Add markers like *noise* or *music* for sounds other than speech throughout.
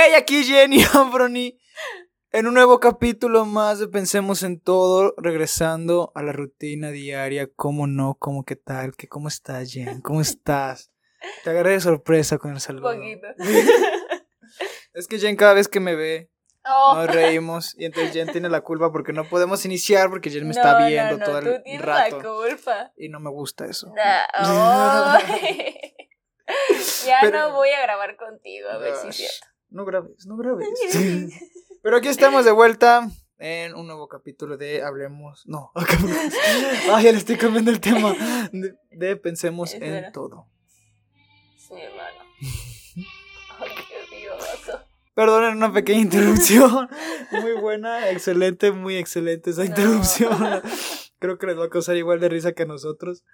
Hey, aquí Jenny *laughs* Ambroni. En un nuevo capítulo más de Pensemos en Todo, regresando a la rutina diaria. ¿Cómo no? ¿Cómo qué tal? ¿Qué, ¿Cómo estás, Jen? ¿Cómo estás? Te agarré de sorpresa con el saludo. Un poquito. *laughs* Es que Jen cada vez que me ve, Oh. nos reímos y entonces Jen tiene la culpa porque no podemos iniciar porque Jen me No, está no, viendo no, todo tú el tienes rato. la culpa. Y no me gusta eso. Da- Ay. *laughs* ya Pero- no voy a grabar contigo, a ver si es cierto. No grabes, no grabes. *laughs* Pero aquí estamos de vuelta en un nuevo capítulo de Hablemos. No, *laughs* Ay, ya le estoy cambiando el tema. De, de Pensemos en todo. Sí, hermano. Ay, qué. Perdonen una pequeña interrupción. Muy buena, excelente, muy excelente esa No. interrupción. Creo que les va a causar igual de risa que a nosotros.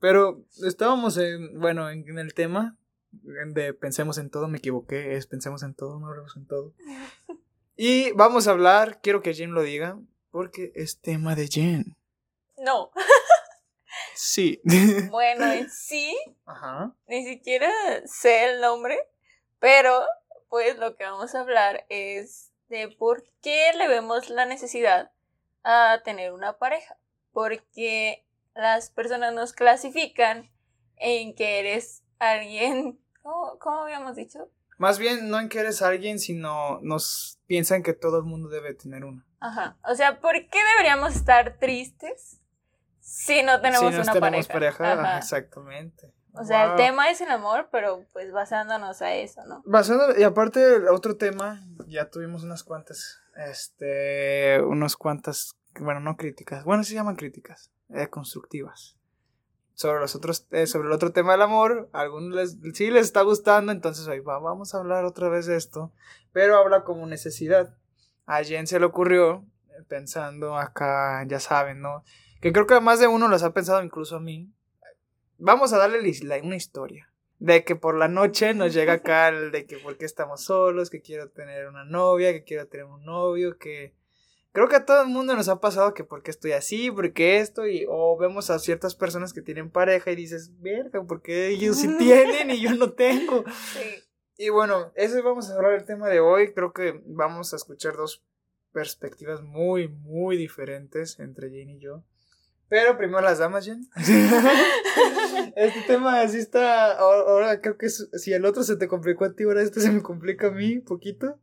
Pero estábamos en, bueno, en, en el tema de pensemos en todo, me equivoqué, es pensemos en todo, no hablemos en todo. Y vamos a hablar, quiero que Jen lo diga, porque es tema de Jen. No. Sí. *laughs* Bueno, en sí, Ajá. ni siquiera sé el nombre, pero pues lo que vamos a hablar es de por qué le vemos la necesidad a tener una pareja. Porque las personas nos clasifican en que eres alguien, *laughs* ¿cómo, cómo habíamos dicho? Más bien, no en que eres alguien, sino nos piensan que todo el mundo debe tener una. Ajá. O sea, ¿por qué deberíamos estar tristes si no tenemos si no una tenemos pareja? pareja, Ajá. exactamente. O sea, Wow. el tema es el amor, pero pues basándonos a eso, ¿no? Basando, y aparte, el otro tema, ya tuvimos unas cuantas, este, unas cuantas, bueno, no críticas, bueno, se llaman críticas, eh, constructivas. Sobre los otros, eh, sobre el otro tema del amor, a algunos les, sí les está gustando, entonces va, vamos a hablar otra vez de esto, pero habla como necesidad. A Jen se le ocurrió, eh, pensando acá, ya saben, ¿no? Que creo que más de uno los ha pensado, incluso a mí. Vamos a darle una historia. De que por la noche nos llega acá el de que por qué estamos solos, que quiero tener una novia, que quiero tener un novio, que... Creo que a todo el mundo nos ha pasado que por qué estoy así, por qué esto, y o vemos a ciertas personas que tienen pareja y dices, verga, ¿por qué ellos sí *laughs* tienen y yo no tengo? Sí. Y bueno, eso vamos a hablar del tema de hoy. Creo que vamos a escuchar dos perspectivas muy, muy diferentes entre Jane y yo. Pero primero las damas, Jen. *laughs* este tema así está. Ahora, creo que si el otro se te complicó a ti, ahora este se me complica a mí, poquito.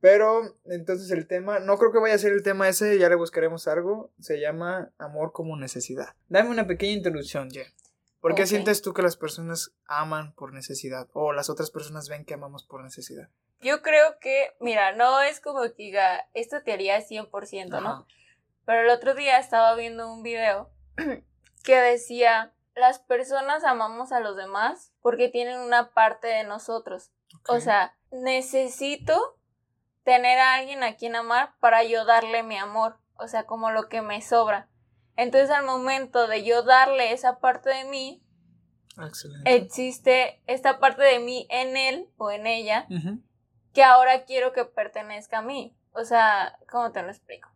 Pero entonces el tema, no creo que vaya a ser el tema ese, ya le buscaremos algo. Se llama amor como necesidad. Dame una pequeña introducción, Jen. ¿Por qué Ok. sientes tú que las personas aman por necesidad? O las otras personas ven que amamos por necesidad. Yo creo que, mira, no es como que diga, esto te haría 100%, ¿no? Ajá. Pero el otro día estaba viendo un video *clears throat* que decía, las personas amamos a los demás porque tienen una parte de nosotros. O Ok. sea, necesito tener a alguien a quien amar para yo darle mi amor, o sea, como lo que me sobra. Entonces al momento de yo darle esa parte de mí, Excelente. existe esta parte de mí en él o en ella que ahora quiero que pertenezca a mí. O sea, ¿cómo te lo explico?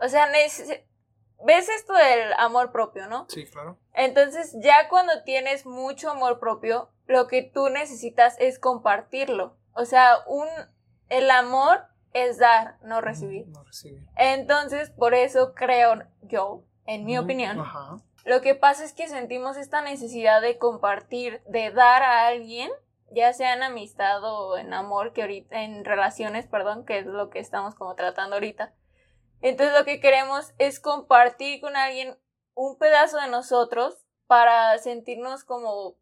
O sea, ves esto del amor propio, ¿no? Sí, claro. Entonces, ya cuando tienes mucho amor propio, lo que tú necesitas es compartirlo. O sea, un el amor es dar, no recibir. No recibir. Entonces, por eso creo yo, en mi opinión, Ajá. lo que pasa es que sentimos esta necesidad de compartir, de dar a alguien, ya sea en amistad o en amor, que ahorita, en relaciones, perdón, que es lo que estamos como tratando ahorita. Entonces lo que queremos es compartir con alguien un pedazo de nosotros para sentirnos como,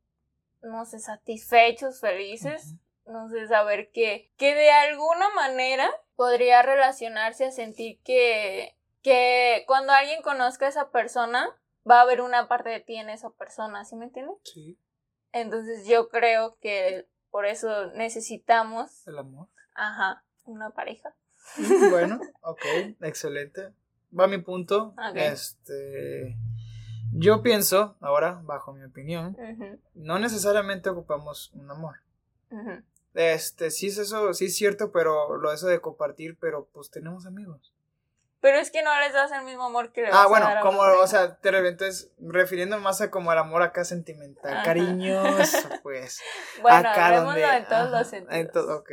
no sé, satisfechos, felices, no sé, saber que, que de alguna manera podría relacionarse a sentir que, que cuando alguien conozca a esa persona, va a haber una parte de ti en esa persona, ¿sí me entiendes? Sí, Entonces yo creo que por eso necesitamos, el amor. ajá, una pareja. bueno, *laughs* ok, excelente. Va mi punto. Este. Yo pienso, ahora, bajo mi opinión, no necesariamente ocupamos un amor. ujú. Este, sí es eso, sí es cierto, pero lo eso de compartir, pero pues tenemos amigos. Pero es que no les das el mismo amor que le vas Ah, a bueno, dar a como, o sea, te entonces, refiriendo más a como el amor acá sentimental, Ajá. cariñoso, pues. *laughs* Bueno, acá donde- en todos ajá, los sentidos. en todo- ok.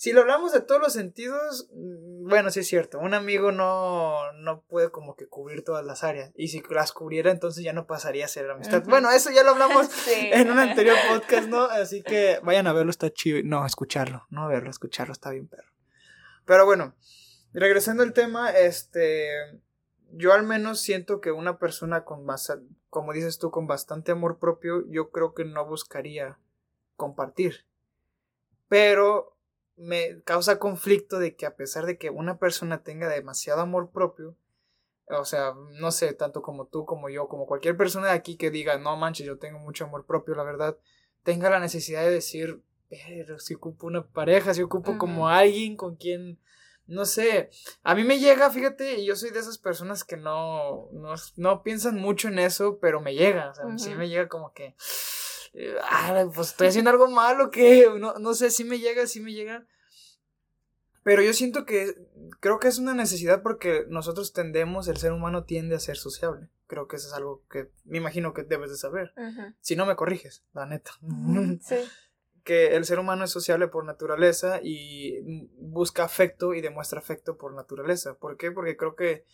Si lo hablamos de todos los sentidos, mm, bueno, sí es cierto, un amigo no, no puede como que cubrir todas las áreas. Y si las cubriera, entonces ya no pasaría a ser amistad. Bueno, eso ya lo hablamos *laughs* en un anterior podcast, ¿no? Así que *laughs* vayan a verlo, está chido. No, escucharlo, no verlo, escucharlo, está bien perro. Pero bueno, regresando al tema, este, yo al menos siento que una persona con más, como dices tú, con bastante amor propio, yo creo que no buscaría compartir. Pero me causa conflicto de que a pesar de que una persona tenga demasiado amor propio, o sea, no sé, tanto como tú, como yo, como cualquier persona de aquí que diga, no manches, yo tengo mucho amor propio, la verdad, tenga la necesidad de decir, pero si ocupo una pareja, si ocupo como alguien con quien, no sé, a mí me llega, fíjate, y yo soy de esas personas que no, no, piensan mucho en eso, pero me llega, o sea, sí me llega como que ah, pues estoy haciendo algo malo, que no, no sé, si me llega, si me llega. Pero yo siento que creo que es una necesidad porque nosotros tendemos, el ser humano tiende a ser sociable. Creo que eso es algo que me imagino que debes de saber. Si no me corriges, la neta. Sí. *laughs* que el ser humano es sociable por naturaleza y busca afecto y demuestra afecto por naturaleza. ¿Por qué? Porque creo que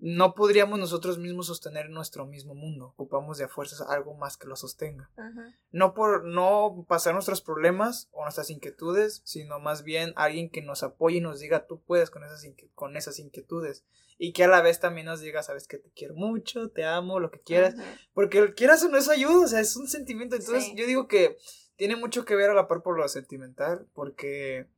no podríamos nosotros mismos sostener nuestro mismo mundo. Ocupamos de a fuerzas algo más que lo sostenga. No por no pasar nuestros problemas o nuestras inquietudes, sino más bien alguien que nos apoye y nos diga tú puedes con esas, con esas inquietudes. Y que a la vez también nos diga, sabes que te quiero mucho, te amo, lo que quieras. Porque quieras o no es ayuda, o sea, es un sentimiento. Entonces yo digo que tiene mucho que ver a la par por lo sentimental, porque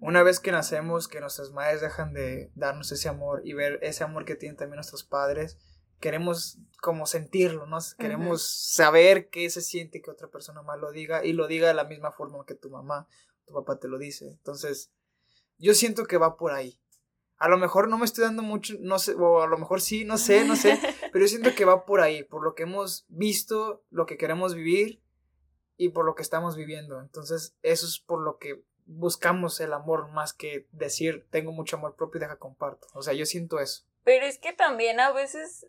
una vez que nacemos, que nuestras madres dejan de darnos ese amor y ver ese amor que tienen también nuestros padres, queremos como sentirlo, ¿no? Queremos saber qué se siente que otra persona más lo diga y lo diga de la misma forma que tu mamá, tu papá te lo dice. Entonces, yo siento que va por ahí. A lo mejor no me estoy dando mucho, no sé, o a lo mejor sí, no sé, no sé, *laughs* pero yo siento que va por ahí, por lo que hemos visto, lo que queremos vivir y por lo que estamos viviendo. Entonces, eso es por lo que buscamos el amor más que decir tengo mucho amor propio y deja comparto. O sea, yo siento eso. Pero es que también a veces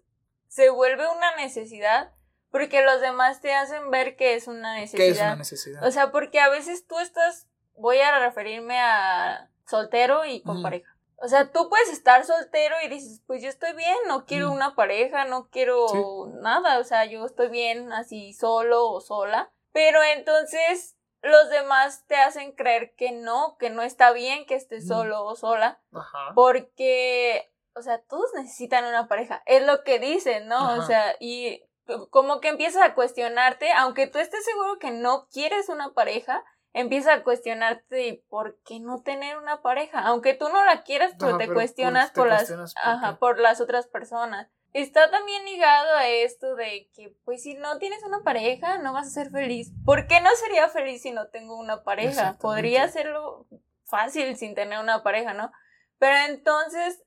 se vuelve una necesidad porque los demás te hacen ver que es una necesidad. ¿Qué es una necesidad? O sea, porque a veces tú estás, voy a referirme a soltero y con pareja. O sea, tú puedes estar soltero y dices, pues yo estoy bien, no quiero una pareja, no quiero nada, o sea, yo estoy bien así solo o sola. Pero entonces los demás te hacen creer que no, que no está bien que estés solo o sola. Ajá. Porque, o sea, todos necesitan una pareja. Es lo que dicen, ¿no? O sea, y como que empiezas a cuestionarte, aunque tú estés seguro que no quieres una pareja, empieza a cuestionarte por qué no tener una pareja, aunque tú no la quieras, pero te cuestionas por, las ajá, por las otras personas está también ligado a esto de que, pues, si no tienes una pareja, no vas a ser feliz. ¿Por qué no sería feliz si no tengo una pareja? Podría hacerlo fácil sin tener una pareja, ¿no? Pero entonces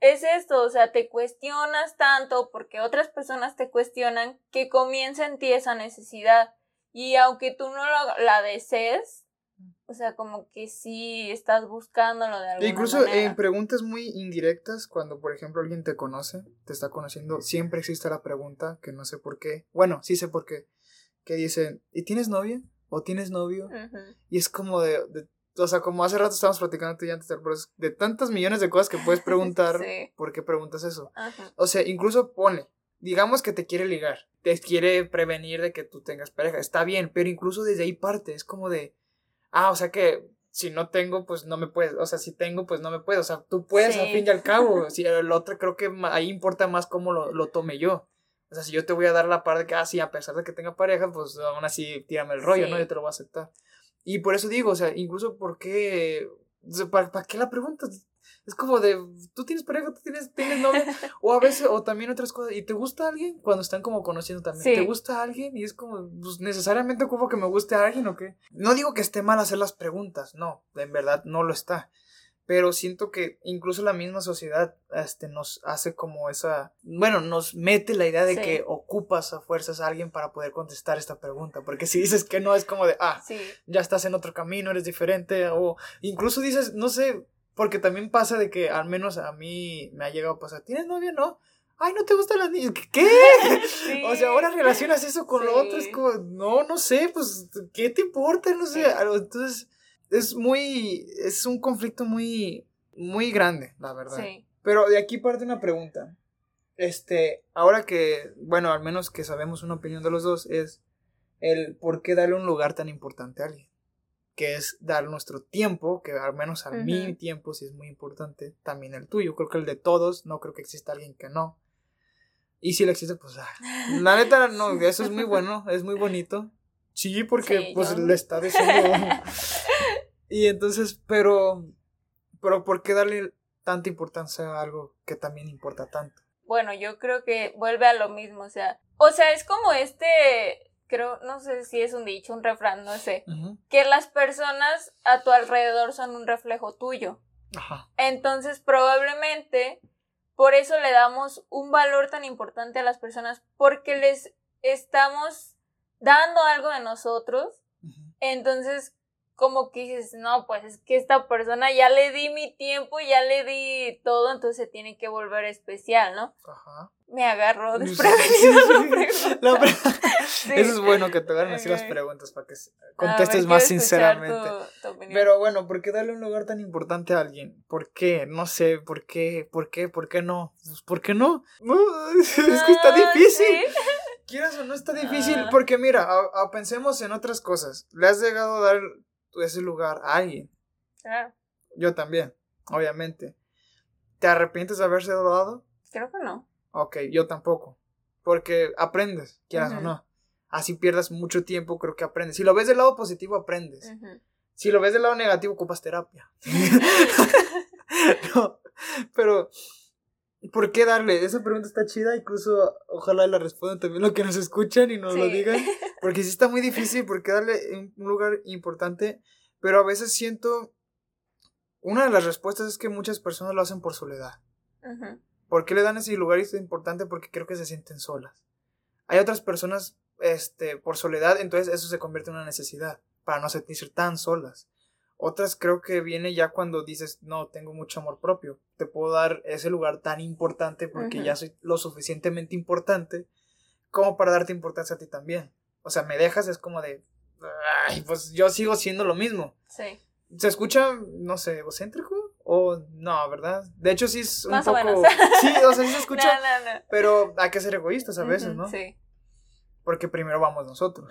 es esto, o sea, te cuestionas tanto porque otras personas te cuestionan que comienza en ti esa necesidad. Y aunque tú no la desees, o sea, como que sí estás buscándolo de alguna Incluso en preguntas muy indirectas, cuando por ejemplo alguien te conoce, te está conociendo, siempre existe la pregunta, que no sé por qué, bueno, sí sé por qué, que dice, ¿y tienes novia? ¿O tienes novio? Y es como de, o sea, como hace rato estábamos platicando tú y antes de tantas millones de cosas que puedes *laughs* preguntar, ¿por qué preguntas eso? O sea, incluso pone, digamos que te quiere ligar, te quiere prevenir de que tú tengas pareja, está bien, pero incluso desde ahí parte, es como de ah, o sea que si no tengo, pues no me puedes, o sea, si tengo, pues no me puedes, o sea, tú puedes al fin y al cabo, *laughs* si el otro creo que ahí importa más cómo lo, lo tome yo. O sea, si yo te voy a dar la parte de que, ah, sí, a pesar de que tenga pareja, pues aún así tírame el rollo, ¿no? Yo te lo voy a aceptar. Y por eso digo, o sea, incluso porque, ¿para, ¿para qué la preguntas? Es como de, tú tienes pareja, tú tienes, tienes novia, *laughs* o a veces, o también otras cosas, ¿y te gusta alguien? Cuando están como conociendo también, ¿te gusta alguien? Y es como, pues necesariamente como que me guste a alguien o qué. No digo que esté mal hacer las preguntas, no, en verdad no lo está. Pero siento que incluso la misma sociedad este, nos hace como esa. Bueno, nos mete la idea de que ocupas a fuerzas a alguien para poder contestar esta pregunta. Porque si dices que no, es como de, ah, ya estás en otro camino, eres diferente. O incluso dices, no sé, porque también pasa de que al menos a mí me ha llegado a pasar, ¿tienes novia? No. Ay, ¿no te gustan las niñas? ¿Qué? *laughs* O sea, ahora relacionas eso con lo otro. Es como, no, no sé, pues, ¿qué te importa? No sé. Entonces, es muy, es un conflicto muy, muy grande, la verdad. Sí. Pero de aquí parte una pregunta. Este, ahora que, bueno, al menos que sabemos una opinión de los dos, es el por qué darle un lugar tan importante a alguien. Que es dar nuestro tiempo, que al menos a mi tiempo sí es muy importante, también el tuyo. Creo que el de todos, no creo que exista alguien que no. Y si lo existe, pues, ah, la neta, no, eso es muy bueno, es muy bonito. Sí, porque Sí, pues yo- le está diciendo. *laughs* y entonces, pero, pero ¿por qué darle tanta importancia a algo que también importa tanto? Bueno, yo creo que vuelve a lo mismo, o sea, o sea, es como este, creo, no sé si es un dicho, un refrán, no sé, que las personas a tu alrededor son un reflejo tuyo. Ajá. Entonces, probablemente por eso le damos un valor tan importante a las personas, porque les estamos dando algo de nosotros. ujú. Entonces, como que dices, no, pues es que esta persona ya le di mi tiempo, ya le di todo, entonces se tiene que volver especial, ¿no? Ajá. Me agarró Sí, desprevenido *laughs* sí, la sí. pregunta. La pre- *laughs* Sí. Eso es bueno que te hagan así las preguntas para que contestes ver, más sinceramente. tu- tu opinión. Pero bueno, ¿por qué darle un lugar tan importante a alguien? ¿Por qué? No sé, ¿por qué? ¿Por qué? ¿Por qué no? Pues, ¿Por qué no? No, *laughs* es que está Ah, difícil. sí. Quieras o no está difícil, Ah. porque mira, a- a- pensemos en otras cosas. Le has llegado a dar ese lugar a alguien. Claro, Yo también, obviamente. ¿Te arrepientes de haberse dado? creo que no. Ok, yo tampoco. Porque aprendes, quieras o Ujú. no. Así pierdas mucho tiempo, creo que aprendes. Si lo ves del lado positivo, aprendes. Si lo ves del lado negativo, ocupas terapia. *laughs* *laughs* no, pero ¿por qué darle? Esa pregunta está chida, incluso ojalá la respondan también los que nos escuchan y nos lo digan, *laughs* porque sí está muy difícil, porque darle un lugar importante, pero a veces siento, una de las respuestas es que muchas personas lo hacen por soledad. Ujú. ¿Por qué le dan ese lugar importante? Porque creo que se sienten solas. Hay otras personas, este, por soledad, entonces eso se convierte en una necesidad, para no sentirse tan solas. Otras creo que viene ya cuando dices, no, tengo mucho amor propio, te puedo dar ese lugar tan importante porque ya soy lo suficientemente importante como para darte importancia a ti también. O sea, me dejas, es como de, ay, pues yo sigo siendo lo mismo. Sí. ¿Se escucha, no sé, egocéntrico? O no, ¿verdad? De hecho, sí es un Más o poco. menos. *laughs* Sí, o sea, sí se *laughs* escucha. No, no, no. Pero hay que ser egoístas a veces, ¿no? Sí. Porque primero vamos nosotros.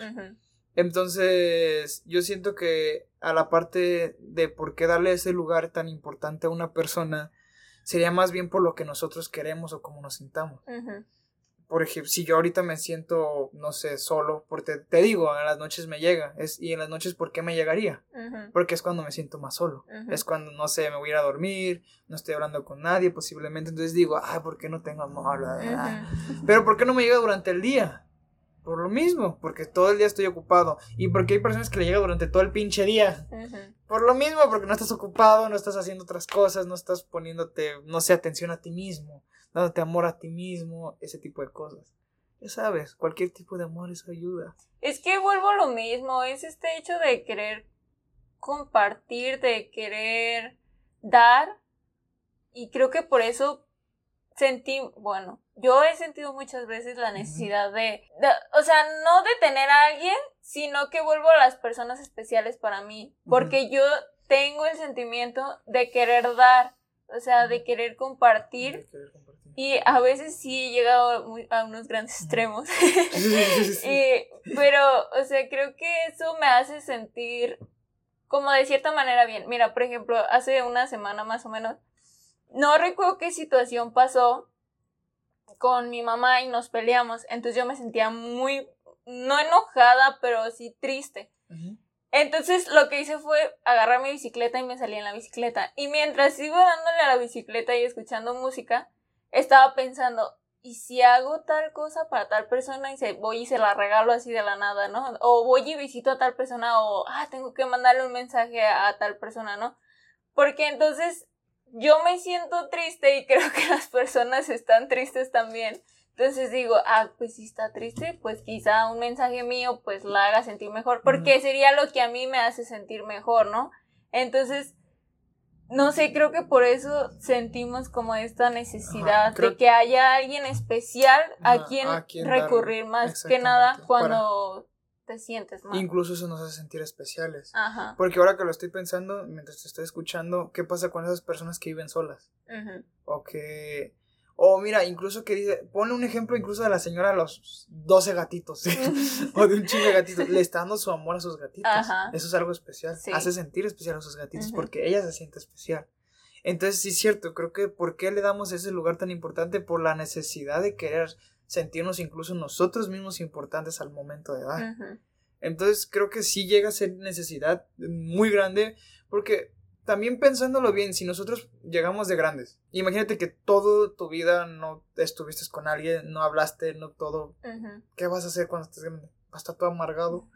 Entonces, yo siento que a la parte de por qué darle ese lugar tan importante a una persona, sería más bien por lo que nosotros queremos o cómo nos sintamos. Por ejemplo, si yo ahorita me siento, no sé, solo, porque te digo, en las noches me llega. Es, y en las noches, ¿por qué me llegaría? Porque es cuando me siento más solo. Es cuando, no sé, me voy a ir a dormir, no estoy hablando con nadie posiblemente. Entonces digo, ay, ¿por qué no tengo amor? Ujú. *laughs* Pero ¿por qué no me llega durante el día? Por lo mismo, porque todo el día estoy ocupado. Y porque hay personas que le llega durante todo el pinche día. Por lo mismo, porque no estás ocupado, no estás haciendo otras cosas, no estás poniéndote, no sé, atención a ti mismo, dándote amor a ti mismo, ese tipo de cosas. Ya sabes, cualquier tipo de amor eso ayuda. Es que vuelvo a lo mismo, es este hecho de querer compartir, de querer dar. Y creo que por eso sentí, bueno, yo he sentido muchas veces la necesidad de, de- o sea, no de tener a alguien, sino que vuelvo a las personas especiales para mí, porque yo tengo el sentimiento de querer dar, o sea, de querer compartir. De querer compartir. Y a veces sí he llegado a unos grandes extremos. Y, pero, o sea, creo que eso me hace sentir como de cierta manera bien. Mira, por ejemplo, hace una semana más o menos, no recuerdo qué situación pasó con mi mamá y nos peleamos. Entonces yo me sentía muy, no enojada, pero sí triste. Entonces lo que hice fue agarrar mi bicicleta y me salí en la bicicleta. Y mientras iba dándole a la bicicleta y escuchando música, estaba pensando, ¿y si hago tal cosa para tal persona y se, voy y se la regalo así de la nada, ¿no? O voy y visito a tal persona o, ah, tengo que mandarle un mensaje a, a tal persona, ¿no? Porque entonces yo me siento triste y *laughs* creo que las personas están tristes también. Entonces digo, ah, pues si está triste, pues quizá un mensaje mío pues la haga sentir mejor, porque sería lo que a mí me hace sentir mejor, ¿no? Entonces, no sé, creo que por eso sentimos como esta necesidad Ajá, creo- de que haya alguien especial a quien a quien darle, recurrir más que nada cuando te sientes mal. Incluso eso nos hace sentir especiales. Ajá. Porque ahora que lo estoy pensando, mientras te estoy escuchando, ¿qué pasa con esas personas que viven solas? Ujú. O que... O mira, incluso que dice, ponle un ejemplo incluso de la señora a los 12 gatitos. *laughs* o de un chingo de gatitos. Le está dando su amor a sus gatitos. Ajá. Eso es algo especial. Sí. Hace sentir especial a sus gatitos porque ella se siente especial. Entonces, sí es cierto, creo que ¿por qué le damos ese lugar tan importante? Por la necesidad de querer sentirnos incluso nosotros mismos importantes al momento de dar. Entonces creo que sí llega a ser necesidad muy grande porque también pensándolo bien, si nosotros llegamos de grandes, imagínate que toda tu vida no estuviste con alguien, no hablaste, no todo. ¿qué vas a hacer cuando estés grande? Vas a estar todo amargado.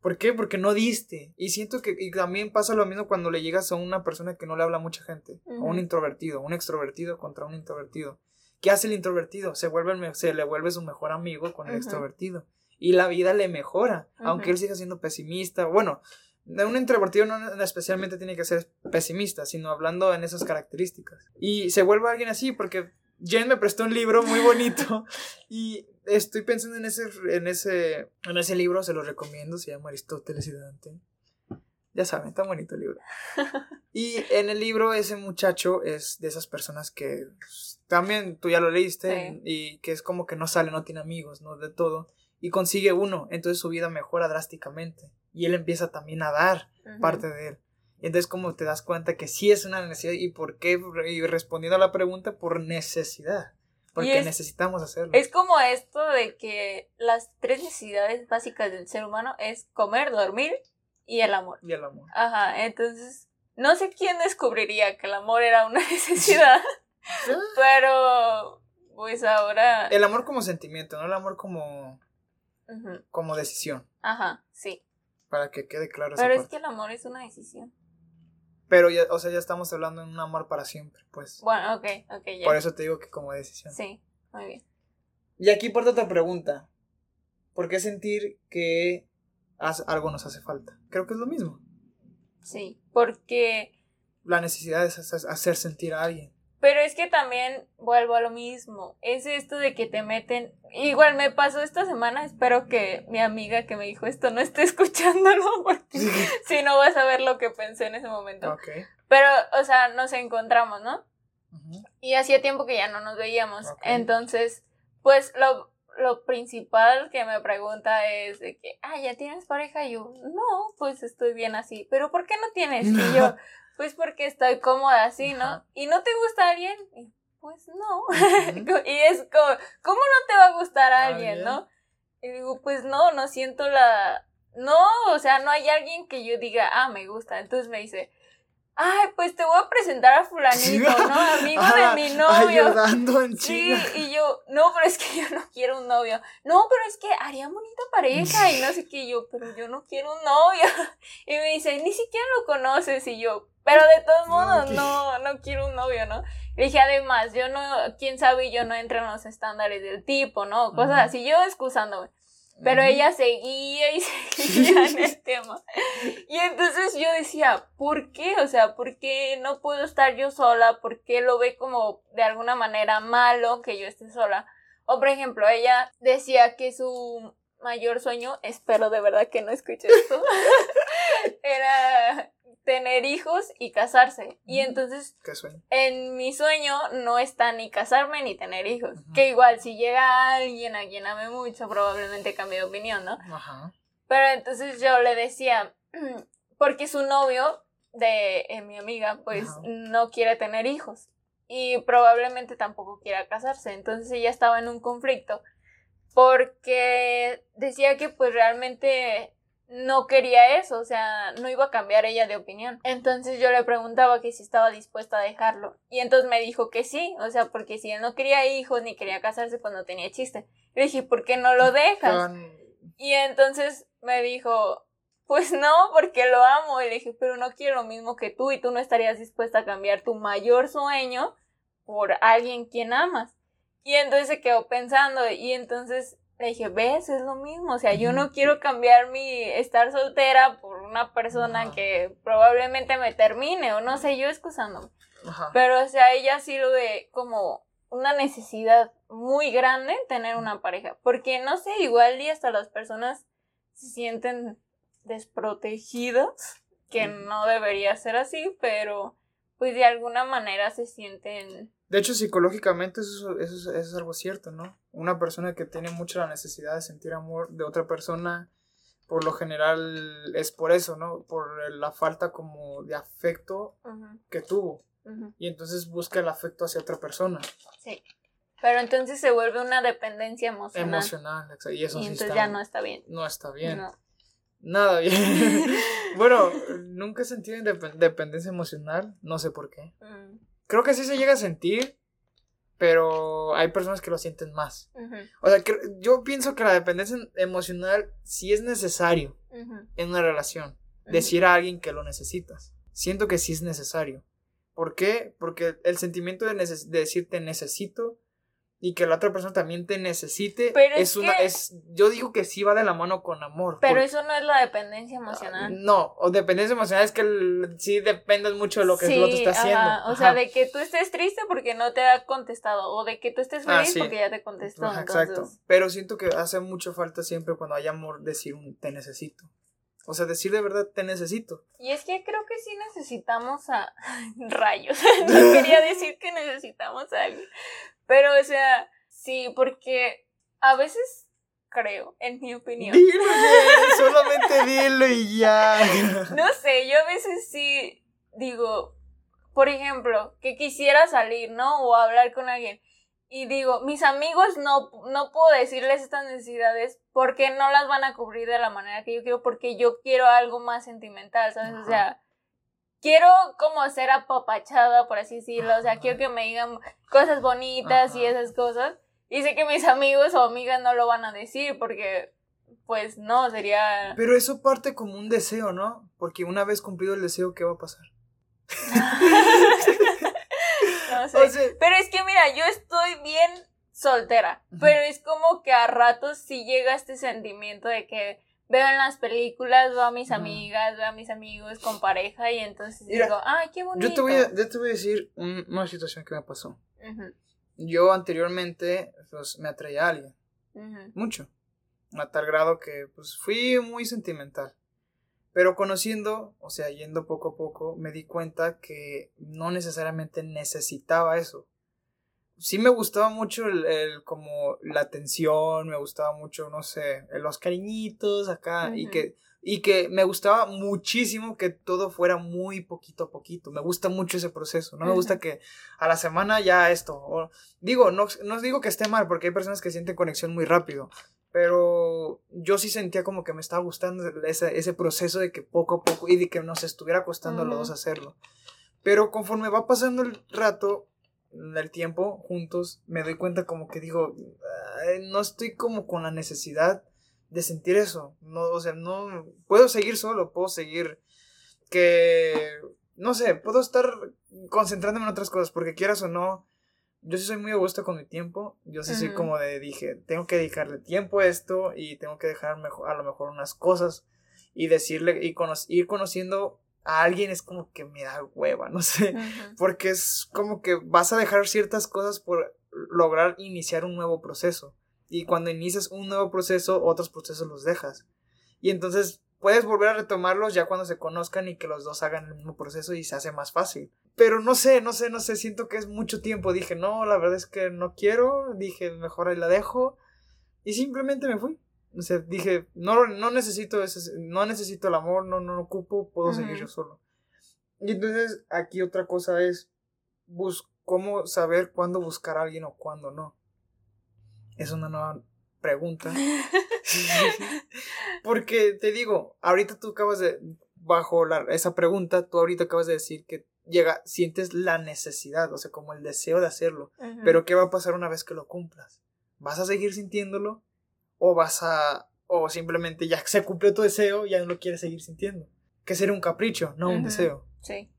¿Por qué? Porque no diste. Y siento que y también pasa lo mismo cuando le llegas a una persona que no le habla a mucha gente, a un introvertido, un extrovertido contra un introvertido. ¿Qué hace el introvertido? Se, vuelve se le vuelve su mejor amigo con el extrovertido. Y la vida le mejora, aunque él siga siendo pesimista. Bueno, un introvertido no especialmente tiene que ser pesimista, sino hablando en esas características. Y se vuelve alguien así porque Jen me prestó un libro muy bonito *laughs* y estoy pensando en ese, en ese, en ese libro, se lo recomiendo, se llama Aristóteles y Dante. Ya saben, está bonito el libro. *laughs* Y en el libro ese muchacho es de esas personas que pues, también tú ya lo leíste Sí. y que es como que no sale, no tiene amigos, no de todo. Y consigue uno, entonces su vida mejora drásticamente. Y él empieza también a dar parte de él. Y entonces como te das cuenta que sí es una necesidad y por qué, y respondiendo a la pregunta, por necesidad. Porque es- necesitamos hacerlo. Es como esto de que las tres necesidades básicas del ser humano es comer, dormir y el amor. Y el amor. Ajá, entonces no sé quién descubriría que el amor era una *laughs* necesidad, *laughs* pero pues ahora... El amor como sentimiento, no el amor como, como decisión. Ajá, sí. Para que quede claro esa Pero es parte. que el amor es una decisión. Pero ya, o sea, ya estamos hablando de un amor para siempre, pues. Bueno, ok, ok, ya. Por eso te digo que como decisión. Sí, muy bien. Y aquí parte otra pregunta. ¿Por qué sentir que algo nos hace falta? Creo que es lo mismo. Sí, porque... La necesidad hacer- hacer sentir a alguien. Pero es que también vuelvo a lo mismo. Es esto de que te meten. Igual me pasó esta semana. Espero que mi amiga que me dijo esto no esté *laughs* escuchándolo. Porque si no vas a ver lo que pensé en ese momento. ok. Pero, o sea, nos encontramos, ¿no? Y hacía tiempo que ya no nos veíamos. Entonces, pues lo, lo principal que me pregunta es de que, ah, ¿ya tienes pareja? Y yo, no, pues estoy bien así. ¿Pero por qué no tienes? Y yo, *laughs* pues porque estoy cómoda así, ¿no? Ajá. ¿Y no te gusta alguien? Y, pues no. *laughs* Y es como, ¿cómo no te va a gustar a ¿Alguien? alguien, no? Y digo, pues no, no siento la... No, o sea, no hay alguien que yo diga, ah, me gusta. Entonces me dice, ay, pues te voy a presentar a fulanito, ¿no? Amigo Ah, de mi novio. En Sí, y yo, no, pero es que yo no quiero un novio. No, pero es que haría bonita pareja y no sé qué. Y yo, pero yo no quiero un novio. *laughs* Y me dice, ni siquiera lo conoces. Y yo, pero de todos modos, no, no quiero un novio, ¿no? Le dije, además, yo no, quién sabe, yo no entro en los estándares del tipo, ¿no? Cosas Ujú. así, yo excusándome. Pero ella seguía y *laughs* seguía en el tema. Y entonces yo decía, ¿por qué? O sea, ¿por qué no puedo estar yo sola? ¿Por qué lo ve como de alguna manera malo que yo esté sola? O por ejemplo, ella decía que su mayor sueño, espero de verdad que no escuche esto, *laughs* era tener hijos y casarse. Y entonces Qué sueño. en mi sueño no está ni casarme ni tener hijos. Que igual si llega alguien a quien ame mucho, probablemente cambie de opinión, ¿no? Ajá. Pero entonces yo le decía, *clears throat* porque su novio de eh, mi amiga, pues no quiere tener hijos y probablemente tampoco quiera casarse. Entonces ella estaba en un conflicto porque decía que pues realmente no quería eso, o sea, no iba a cambiar ella de opinión. Entonces yo le preguntaba que si estaba dispuesta a dejarlo. Y entonces me dijo que sí, o sea, porque si él no quería hijos ni quería casarse, pues no tenía chiste. Le dije, ¿por qué no lo dejas? Y entonces me dijo, pues no, porque lo amo. Y le dije, pero no quiero lo mismo que tú y tú no estarías dispuesta a cambiar tu mayor sueño por alguien quien amas. Y entonces se quedó pensando y entonces le dije, ves, es lo mismo. O sea, yo no quiero cambiar mi estar soltera por una persona Ajá. que probablemente me termine o no sé, yo excusándome. Ajá. Pero, o sea, ella sí lo ve como una necesidad muy grande tener una pareja. Porque, no sé, igual y hasta las personas se sienten desprotegidos, que no debería ser así, pero pues de alguna manera se sienten... De hecho, psicológicamente eso, eso, es algo cierto, ¿no? Una persona que tiene mucha la necesidad de sentir amor de otra persona, por lo general es por eso, ¿no? Por la falta como de afecto que tuvo. Y entonces busca el afecto hacia otra persona. Sí. Pero entonces se vuelve una dependencia emocional. Emocional, y eso y entonces ya no está bien. No está bien. Nada bien. *laughs* bueno, nunca he sentido dependencia emocional, no sé por qué. Mm. Creo que sí se llega a sentir, pero hay personas que lo sienten más. O sea, que, yo pienso que la dependencia emocional sí es necesario en una relación. Decir a alguien que lo necesitas. Siento que sí es necesario. ¿Por qué? Porque el sentimiento de, de decirte necesito y que la otra persona también te necesite es, una es yo digo que sí va de la mano con amor pero eso no es la dependencia emocional no o dependencia emocional es que sí dependes mucho de lo que el otro está haciendo o sea de que tú estés triste porque no te ha contestado o de que tú estés ah, feliz porque ya te contestó exacto pero siento que hace mucho falta siempre cuando hay amor decir un te necesito o sea, decir de verdad te necesito. Y es que creo que sí necesitamos a *laughs* rayos. *laughs* no quería decir que necesitamos a alguien. Pero, o sea, sí, porque a veces creo, en mi opinión. Dilo, solamente *laughs* dilo y ya. No sé, yo a veces sí digo, por ejemplo, que quisiera salir, ¿no? O hablar con alguien. Y digo, mis amigos no, no puedo decirles estas necesidades porque no las van a cubrir de la manera que yo quiero, porque yo quiero algo más sentimental, ¿sabes? O sea, quiero como ser apapachada, por así decirlo, o sea, quiero que me digan cosas bonitas y esas cosas. Y sé que mis amigos o amigas no lo van a decir porque, pues no, sería... Pero eso parte como un deseo, ¿no? Porque una vez cumplido el deseo, ¿qué va a pasar? *laughs* no sé. pero es que mira, yo estoy bien soltera, pero es como que a ratos sí llega este sentimiento de que veo en las películas, veo a mis amigas, veo a mis amigos con pareja y entonces digo, ay, qué bonito. Yo te voy a, te voy a decir una situación que me pasó. Yo anteriormente pues, me atraía a alguien, mucho, a tal grado que pues fui muy sentimental. Pero conociendo, o sea, yendo poco a poco, me di cuenta que no necesariamente necesitaba eso sí me gustaba mucho el, como la atención, me gustaba mucho, no sé, los cariñitos acá y que y que me gustaba muchísimo que todo fuera muy poquito a poquito. Me gusta mucho ese proceso. No me gusta que a la semana ya esto. digo, no, no digo que esté mal, porque hay personas que sienten conexión muy rápido. Pero yo sí sentía como que me estaba gustando ese, ese proceso de que poco a poco y de que nos estuviera costando a los dos hacerlo. Pero conforme va pasando el rato, el tiempo juntos, me doy cuenta como que digo, no estoy como con la necesidad de sentir eso. No, o sea, no puedo seguir solo, puedo seguir que no sé, puedo estar concentrándome en otras cosas porque quieras o no, yo sí soy muy a gusto con mi tiempo. Yo sí soy como de dije, tengo que dedicarle tiempo a esto y tengo que dejar mejor, a lo mejor unas cosas y decirle y ir conociendo a alguien es como que me da hueva, no sé, porque es como que vas a dejar ciertas cosas por lograr iniciar un nuevo proceso. Y cuando inicias un nuevo proceso, otros procesos los dejas. Y entonces puedes volver a retomarlos ya cuando se conozcan y que los dos hagan el mismo proceso y se hace más fácil. Pero no sé, no sé, no sé, siento que es mucho tiempo. Dije, no, la verdad es que no quiero. Dije, mejor ahí la dejo. Y simplemente me fui. O sea, dije, no, no necesito ese, no necesito el amor, no, no lo ocupo, puedo seguir yo solo. Y entonces aquí otra cosa es bus cómo saber cuándo buscar a alguien o cuándo no. Es una nueva pregunta. *laughs* Porque te digo, ahorita tú acabas de, bajo la, esa pregunta, tú ahorita acabas de decir que llega, sientes la necesidad, o sea, como el deseo de hacerlo. Pero ¿qué va a pasar una vez que lo cumplas? ¿Vas a seguir sintiéndolo? O vas a o simplemente ya se cumplió tu deseo y ya no lo quieres seguir sintiendo. Que sería un capricho, no un deseo. Sí.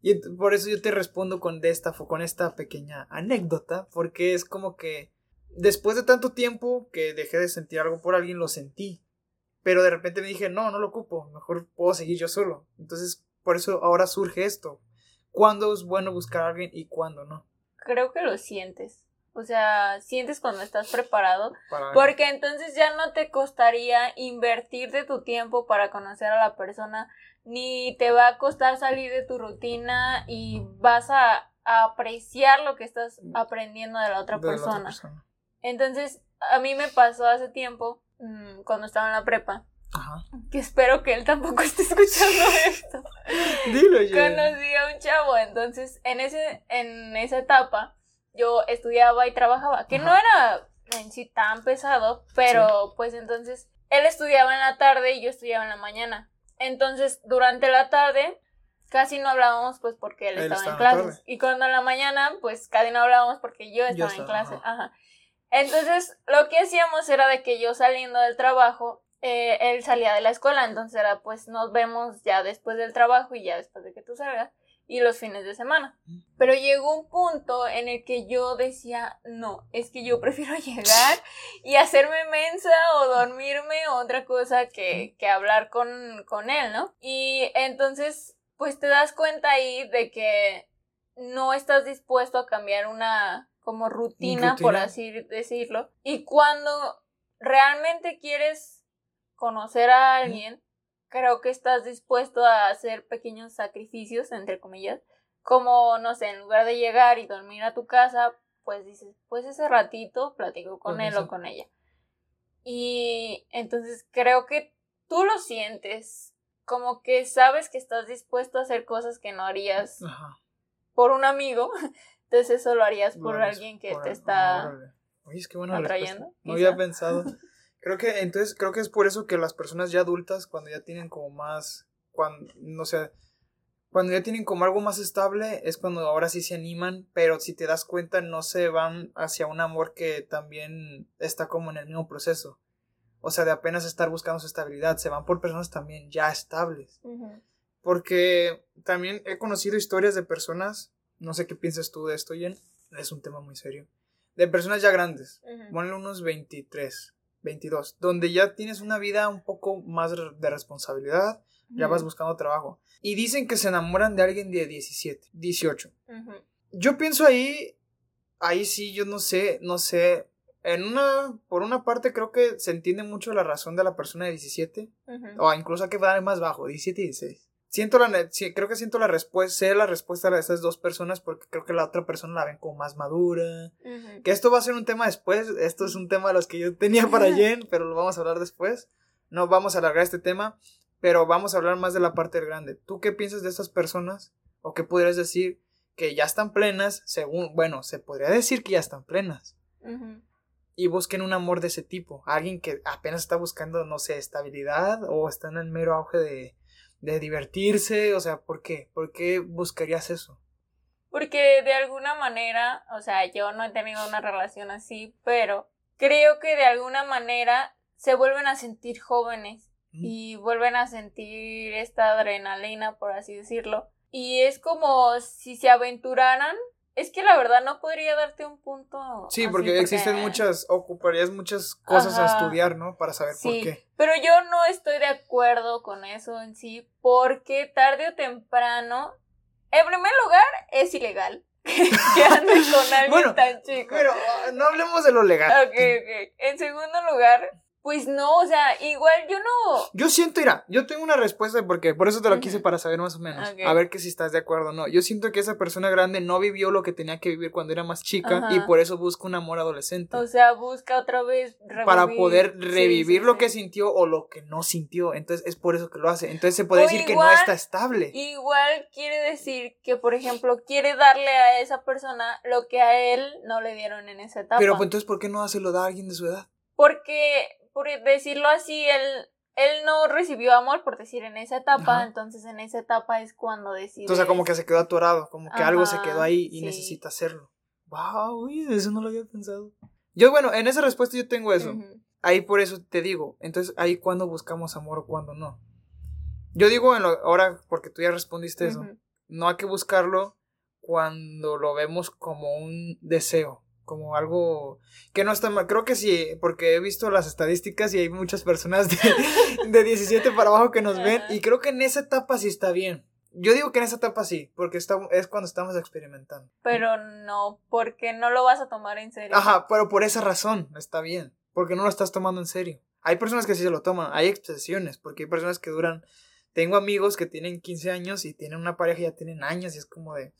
Y por eso yo te respondo con, de esta, con esta pequeña anécdota, porque es como que después de tanto tiempo que dejé de sentir algo por alguien, lo sentí. Pero de repente me dije, no, no lo ocupo, mejor puedo seguir yo solo. Entonces, por eso ahora surge esto. ¿Cuándo es bueno buscar a alguien y cuándo no? Creo que lo sientes. O sea, sientes cuando estás preparado. Para- Porque entonces ya no te costaría invertir de tu tiempo para conocer a la persona, ni te va a costar salir de tu rutina y vas a, a apreciar lo que estás aprendiendo de la otra de la persona. persona. Entonces, a mí me pasó hace tiempo, mm, cuando estaba en la prepa, Ajá. que espero que él tampoco *laughs* esté escuchando esto. *laughs* Dilo. Conocí a un chavo, entonces en ese en esa etapa yo estudiaba y trabajaba, que no era en sí tan pesado, pero pues entonces él estudiaba en la tarde y yo estudiaba en la mañana. Entonces, durante la tarde casi no hablábamos pues porque él, Él estaba en estaba en la clases y cuando en la mañana pues casi no hablábamos porque yo estaba en estaba, clase. ajá. Ajá. Entonces, lo que hacíamos era de que yo saliendo del trabajo eh, él salía de la escuela, entonces era pues nos vemos ya después del trabajo y ya después de que tú salgas y los fines de semana. Pero llegó un punto en el que yo decía, no, es que yo *laughs* prefiero llegar y hacerme mensa o dormirme o otra cosa que, que hablar con, con él, ¿no? Y entonces pues te das cuenta ahí de que no estás dispuesto a cambiar una como rutina, por Rutina. así decirlo. Y cuando realmente quieres conocer a alguien, creo que estás dispuesto a hacer pequeños sacrificios, entre comillas, como, no sé, en lugar de llegar y dormir a tu casa, pues dices, pues ese ratito platico con él eso. o con ella. Y entonces creo que tú lo sientes, como que sabes que estás dispuesto a hacer cosas que no harías Ajá. por un amigo, *laughs* entonces eso lo harías por alguien que por- te está... Oye, es que atrayendo. No había pensado. *laughs* Creo que entonces creo que es por eso que las personas ya adultas cuando ya tienen como más cuando no sé cuando ya tienen como algo más estable es cuando ahora sí se animan, pero si te das cuenta no se van hacia un amor que también está como en el mismo proceso. O sea, de apenas estar buscando su estabilidad, se van por personas también ya estables. Ujú. Porque también he conocido historias de personas, no sé qué piensas tú de esto, Jen, es un tema muy serio, de personas ya grandes, Ujú. ponle unos 23, 22, donde ya tienes una vida un poco más de responsabilidad, ya vas buscando trabajo. Y dicen que se enamoran de alguien de 17, 18. Ujú. Yo pienso ahí, ahí sí, yo no sé, no sé. En una, por una parte creo que se entiende mucho la razón de la persona de 17, Ujú. o incluso hay que dar más bajo, 17 y 16. Siento la, sí, creo que siento la respuesta, sé la respuesta de estas dos personas porque creo que la otra persona la ven como más madura. Que esto va a ser un tema después, esto es un tema de los que yo tenía *laughs* para Jen, pero lo vamos a hablar después. No vamos a alargar este tema, pero vamos a hablar más de la parte del grande. ¿Tú qué piensas de estas personas? ¿O qué podrías decir que ya están plenas, según, bueno, se podría decir que ya están plenas? Y busquen un amor de ese tipo. Alguien que apenas está buscando, no sé, estabilidad o está en el mero auge de, de divertirse. O sea, ¿por qué? ¿Por qué buscarías eso? Porque de alguna manera, o sea, yo no he tenido una relación así, pero creo que de alguna manera se vuelven a sentir jóvenes y vuelven a sentir esta adrenalina, por así decirlo. Y es como si se aventuraran. Es que la verdad no podría darte un punto. Sí, porque existen muchas, ocuparías muchas cosas a estudiar, ¿no? Para saber por qué. pero yo no estoy de acuerdo con eso en sí, porque tarde o temprano, en primer lugar, es ilegal *laughs* que andes con alguien Bueno, tan chico. Pero ah, no hablemos de lo legal. Ok, ok. En segundo lugar, pues no, o sea, igual yo no. Yo siento, mira, yo tengo una respuesta porque por eso te lo quise para saber más o menos. A ver que si estás de acuerdo o no. Yo siento que esa persona grande no vivió lo que tenía que vivir cuando era más chica Ajá. y por eso busca un amor adolescente. O sea, busca otra vez revivir. para poder revivir sí, lo sí. que sintió o lo que no sintió. Entonces es por eso que lo hace. Entonces se puede O decir que no está estable. Igual quiere decir que, por ejemplo, quiere darle a esa persona lo que a él no le dieron en esa etapa. Pero pues, entonces, ¿por qué no se lo da a alguien de su edad? Porque, por decirlo así, él, él no recibió amor, por decir, en esa etapa. Ajá. Entonces, en esa etapa es cuando decide. Entonces, como que se quedó atorado, como que algo se quedó ahí y sí. necesita hacerlo. Wow, eso no lo había pensado. Yo, bueno, en esa respuesta yo tengo eso. Ahí por eso te digo. Entonces, ahí cuando buscamos amor o cuando no. Yo digo en lo- ahora, porque tú ya respondiste eso. No hay que buscarlo cuando lo vemos como un deseo, como algo que no está mal. Creo que sí, porque he visto las estadísticas y hay muchas personas de, *laughs* de 17 para abajo que nos ven y creo que en esa etapa sí está bien. yo digo que en esa etapa sí, porque está, es cuando estamos experimentando. Pero no, porque no lo vas a tomar en serio. Ajá, pero por esa razón está bien, porque no lo estás tomando en serio. Hay personas que sí se lo toman, hay excepciones, porque hay personas que duran... Tengo amigos que tienen 15 años y tienen una pareja y ya tienen años y es como de,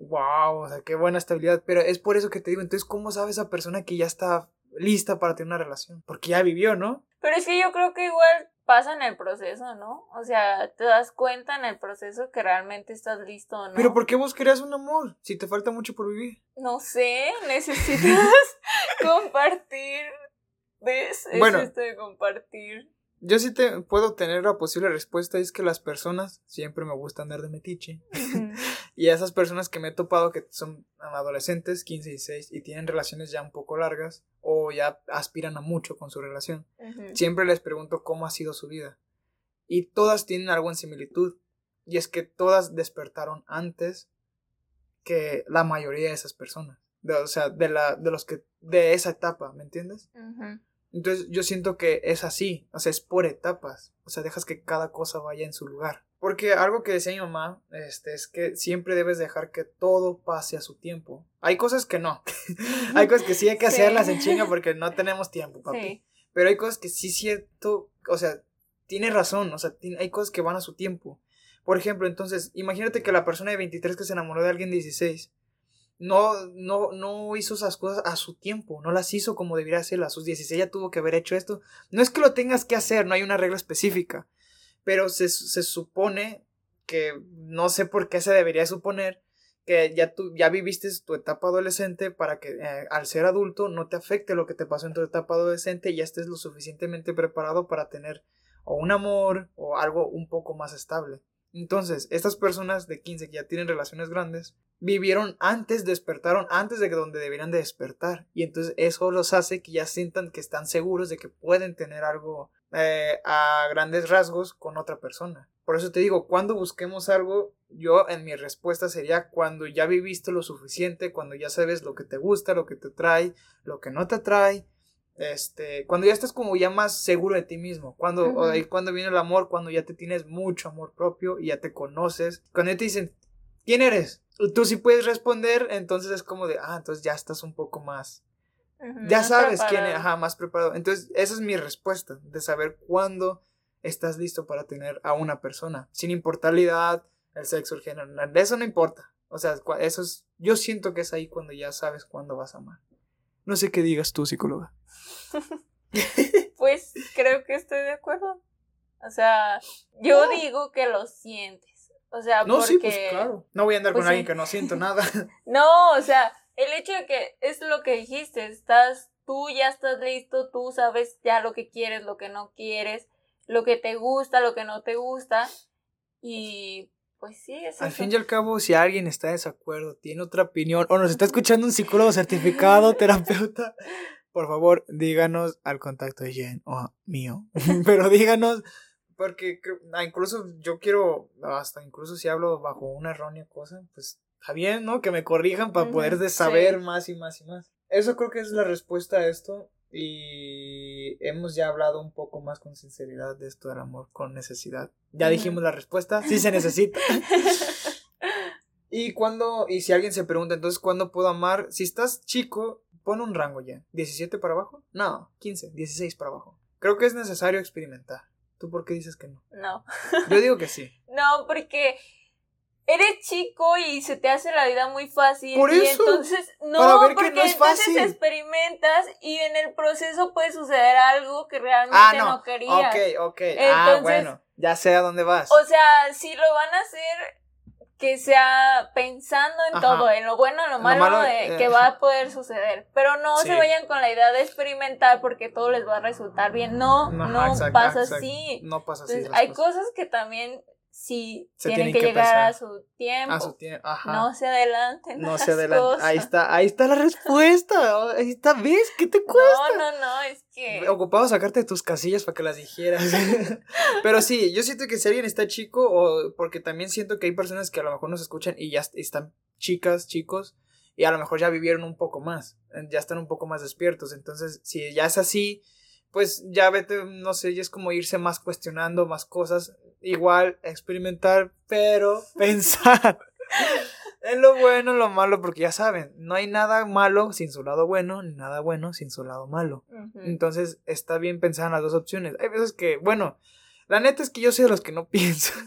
wow, o sea, qué buena estabilidad. Pero es por eso que te digo, entonces, ¿cómo sabe esa persona que ya está lista para tener una relación? Porque ya vivió, ¿no? Pero es que yo creo que igual pasa en el proceso, ¿no? O sea, te das cuenta en el proceso que realmente estás listo o no. Pero ¿por qué vos querías un amor si te falta mucho por vivir? No sé, *laughs* necesitas *laughs* compartir. ¿Ves? Bueno. Es esto de compartir. Yo sí te puedo tener la posible respuesta, es que las personas siempre me gusta andar de metiche. Y esas personas que me he topado que son adolescentes, 15 y 16, y tienen relaciones ya un poco largas o ya aspiran a mucho con su relación, siempre les pregunto cómo ha sido su vida. Y todas tienen algo en similitud. Y es que todas despertaron antes que la mayoría de esas personas. De- o sea, de, la, de los que. de esa etapa, ¿me entiendes? Entonces yo siento que es así, o sea, es por etapas, o sea, dejas que cada cosa vaya en su lugar. Porque algo que decía mi mamá, este, es que siempre debes dejar que todo pase a su tiempo. Hay cosas que no, *laughs* hay cosas que sí hay que *laughs* Sí. hacerlas en chinga porque no tenemos tiempo, papi. Sí. Pero hay cosas que sí cierto, o sea, tiene razón, o sea, hay cosas que van a su tiempo. Por ejemplo, entonces, imagínate que la persona de 23 que se enamoró de alguien de 16 no, no, no hizo esas cosas a su tiempo, no las hizo como debería hacerlas. A sus 16 ya tuvo que haber hecho esto. No es que lo tengas que hacer, no hay una regla específica, pero se, se supone que no sé por qué se debería suponer que ya tú ya viviste tu etapa adolescente para que eh, al ser adulto no te afecte lo que te pasó en tu etapa adolescente y ya estés lo suficientemente preparado para tener o un amor o algo un poco más estable. Entonces, estas personas de 15 que ya tienen relaciones grandes vivieron antes, despertaron antes de donde deberían de despertar y entonces eso los hace que ya sientan que están seguros de que pueden tener algo eh, a grandes rasgos con otra persona. Por eso te digo, cuando busquemos algo, yo en mi respuesta sería cuando ya viviste lo suficiente, cuando ya sabes lo que te gusta, lo que te trae, lo que no te trae, este, cuando ya estás como ya más seguro de ti mismo, cuando, ahí cuando viene el amor, cuando ya te tienes mucho amor propio y ya te conoces, cuando ya te dicen, ¿quién eres? Tú sí puedes responder, entonces es como de, ah, entonces ya estás un poco más Ya sabes quién es, ajá, más preparado. Entonces, esa es mi respuesta, de saber cuándo estás listo para tener a una persona, sin importar la edad, el sexo, el género, eso no importa. O sea, eso es, yo siento que es ahí cuando ya sabes cuándo vas a amar. No sé qué digas tú, psicóloga. *laughs* *laughs* Pues creo que estoy de acuerdo. O sea, yo digo que lo sientes. O sea, No, porque... sí, pues claro. No voy a andar Pues con alguien que no siento *laughs* nada. No, o sea, el hecho de que es lo que dijiste, estás, tú ya estás listo, tú sabes ya lo que quieres, lo que no quieres, lo que te gusta, lo que no te gusta. Y pues sí, es Al eso. fin y al cabo, si alguien está de desacuerdo, tiene otra opinión, o nos está escuchando un psicólogo certificado, *laughs* terapeuta, por favor, díganos al contacto de Jen o mío. *laughs* Pero díganos, porque ah, incluso yo quiero, hasta incluso si hablo bajo una errónea cosa, pues está bien, ¿no? Que me corrijan para poder de sí. saber más y más y más. Eso creo que es la respuesta a esto. Y hemos ya hablado un poco más con sinceridad de esto del amor con necesidad. Ya dijimos la respuesta, sí se necesita. *laughs* Y cuando, y si alguien se pregunta, entonces, ¿cuándo puedo amar? Si estás chico, pon un rango ya. ¿17 para abajo? No, 15, 16 para abajo. Creo que es necesario experimentar. ¿Tú por qué dices que no? No, Yo digo que sí. *laughs* no, porque eres chico y se te hace la vida muy fácil. Por y eso, entonces, no, para ver que porque no es entonces fácil. experimentas y en el proceso puede suceder algo que realmente Ah, no. no querías. Ok, ok. ah, bueno. Ya sé a dónde vas. O sea, si lo van a hacer, que sea pensando en Ajá. todo, en lo bueno, en lo Lo malo, de eh, que va a poder suceder. Pero no Sí. se vayan con la idea de experimentar porque todo les va a resultar bien. No, no pasa así. No pasa así. Entonces, hay cosas. cosas que también sí Se tienen, tienen que, que llegar a su tiempo. A su tiempo. Ajá. No se adelanten. No se adelanta. cosas. Ahí está, ahí está la respuesta. Ahí está, ¿ves? ¿Qué te cuesta? No, no, no, es que. Ocupado sacarte de tus casillas para que las dijeras. *laughs* Pero sí, yo siento que si alguien está chico, o porque también siento que hay personas que a lo mejor nos escuchan y ya est- están chicas, chicos, y a lo mejor ya vivieron un poco más, ya están un poco más despiertos. Entonces, si ya es así, pues ya vete, no sé, ya es como irse más cuestionando más cosas, igual experimentar, pero *laughs* pensar en lo bueno, en lo malo, porque ya saben, no hay nada malo sin su lado bueno, ni nada bueno sin su lado malo. Entonces está bien pensar en las dos opciones. Hay veces que, bueno, la neta es que yo soy de los que no *laughs* piensan.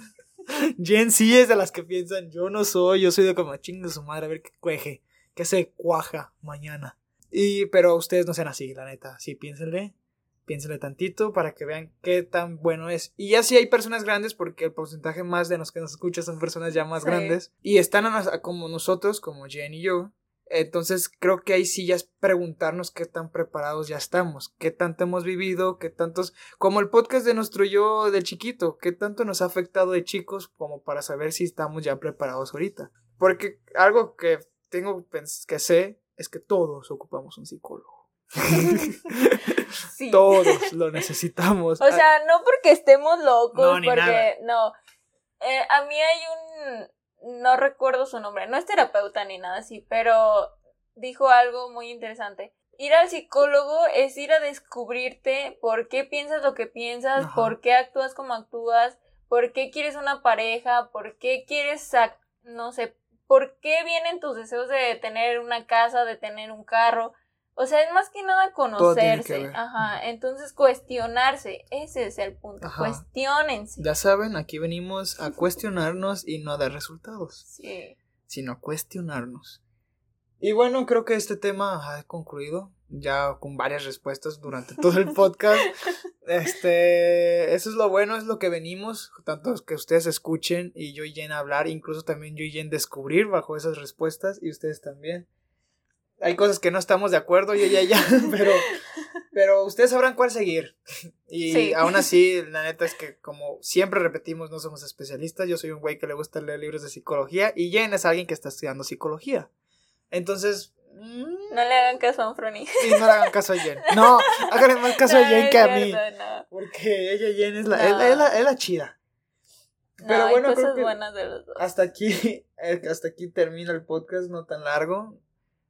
Jen sí es de las que piensan, yo no soy, yo soy de como chingue su madre, a ver qué cueje, qué se cuaja mañana. Y, pero ustedes no sean así, la neta, sí, piénsenle, piénsenle tantito para que vean qué tan bueno es. Y ya sí hay personas grandes, porque el porcentaje más de los que nos escuchan son personas ya más Sí. grandes, y están como nosotros, como Jen y yo, entonces creo que ahí sí ya es preguntarnos qué tan preparados ya estamos, qué tanto hemos vivido, qué tantos, como el podcast de nuestro yo de chiquito, qué tanto nos ha afectado de chicos como para saber si estamos ya preparados ahorita. Porque algo que tengo que sé es que todos ocupamos un psicólogo. *laughs* Sí. todos lo necesitamos. O sea, no porque estemos locos, No, ni porque nada. no. Eh, a mí hay un, no recuerdo su nombre, no es terapeuta ni nada así, pero dijo algo muy interesante. Ir al psicólogo es ir a descubrirte por qué piensas lo que piensas, Ajá. por qué actúas como actúas, por qué quieres una pareja, por qué quieres, sac- no sé, por qué vienen tus deseos de tener una casa, de tener un carro. O sea, es más que nada que conocerse. ver. Ajá. Entonces cuestionarse. Ese es el punto. Ajá. Cuestionense. ya saben, aquí venimos a cuestionarnos y no a dar resultados. Sí. sino a cuestionarnos. Y bueno, creo que este tema ha concluido ya con varias respuestas durante todo el *laughs* podcast. Este, eso es lo bueno, es lo que venimos, tanto que ustedes escuchen y yo y Jen hablar, incluso también yo y Jen descubrir bajo esas respuestas y ustedes también. Hay cosas que no estamos de acuerdo, yo ya ya, *laughs* pero pero ustedes sabrán cuál seguir. *laughs* Y Sí. aún así, la neta es que como siempre repetimos, no somos especialistas. Yo soy un güey que le gusta leer libros de psicología y Jen es alguien que está estudiando psicología. Entonces, mm, No le hagan caso a Anfroni. y no le hagan caso a Jen. No, *laughs* háganle más caso a Jen que a mí. No, Porque ella Jen es la, No. es, la- es la, es la chida. No, Pero hay bueno, cosas creo que buenas de los dos. hasta aquí, hasta aquí termina el podcast, no tan largo.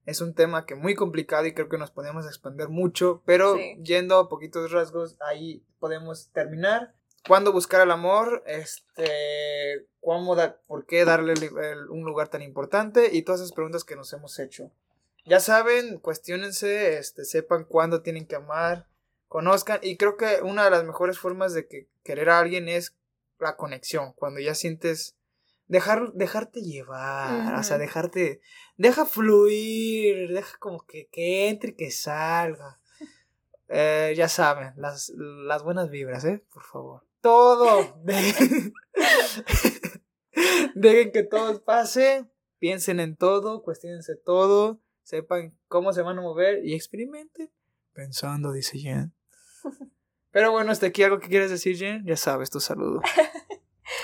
Es un tema que muy complicado y creo que nos podemos expandir mucho, pero Sí. yendo a poquitos rasgos, ahí podemos terminar. ¿Cuándo buscar el amor? Este, ¿cómo da- ¿Por qué darle el- el- un lugar tan importante? Y todas esas preguntas que nos hemos hecho. Ya saben, cuestionense, este, sepan cuándo tienen que amar, conozcan. Y creo que una de las mejores formas de que querer a alguien es la conexión. Cuando ya sientes dejar, dejarte llevar, o sea, dejarte, deja fluir, deja como que, que entre y que salga. *laughs* Eh, ya saben, las, las buenas vibras, ¿eh? Por favor. Todo. *laughs* Dejen, *laughs* dejen que todo pase, piensen en todo, cuestionense todo, sepan cómo se van a mover y experimenten. Pensando, dice Jen. Pero bueno, hasta aquí algo que quieres decir, Jen. Ya sabes, tu saludo.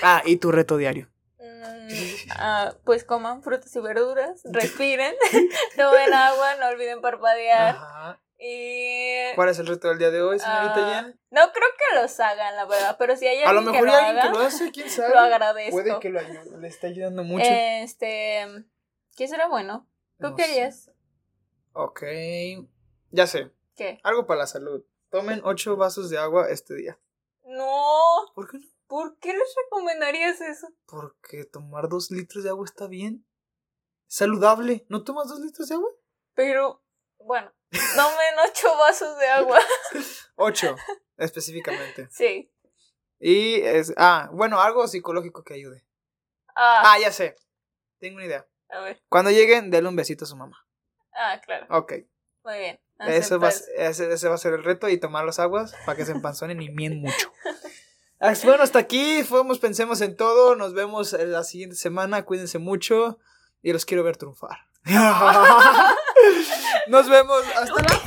Ah, y tu reto diario. *laughs* Ah, pues coman frutas y verduras, respiren, *laughs* *laughs* tomen agua, no olviden parpadear. Ajá. Y ¿Cuál es el reto del día de hoy, señorita Jen? no creo que los hagan, la verdad, pero si hay A lo alguien mejor que hay lo alguien haga, que lo hace, quién sabe. lo agradezco. Puede que lo ayu- le esté ayudando mucho. Este, ¿qué será bueno? ¿Tú No qué harías? Ok. Ya sé. ¿Qué? Algo para la salud. Tomen ocho vasos de agua este día. No, ¿Por qué no? ¿Por qué les recomendarías eso? Porque tomar dos litros de agua está bien. Saludable. ¿No tomas dos litros de agua? Pero, bueno, tomen ocho vasos de agua. *laughs* Ocho, específicamente. *laughs* Sí. Y es. Ah, bueno, algo psicológico que ayude. Ah, Ah, ya sé. Tengo una idea. a ver. Cuando lleguen, denle un besito a su mamá. Ah, claro. Ok. Muy bien. Eso va, ese, ese va a ser el reto y tomar las aguas para que se empanzonen y mien mucho. *laughs* Bueno, hasta aquí. Fuimos, pensemos en todo. Nos vemos eh, la siguiente semana. Cuídense mucho y los quiero ver triunfar. *laughs* *laughs* Nos vemos. Hasta la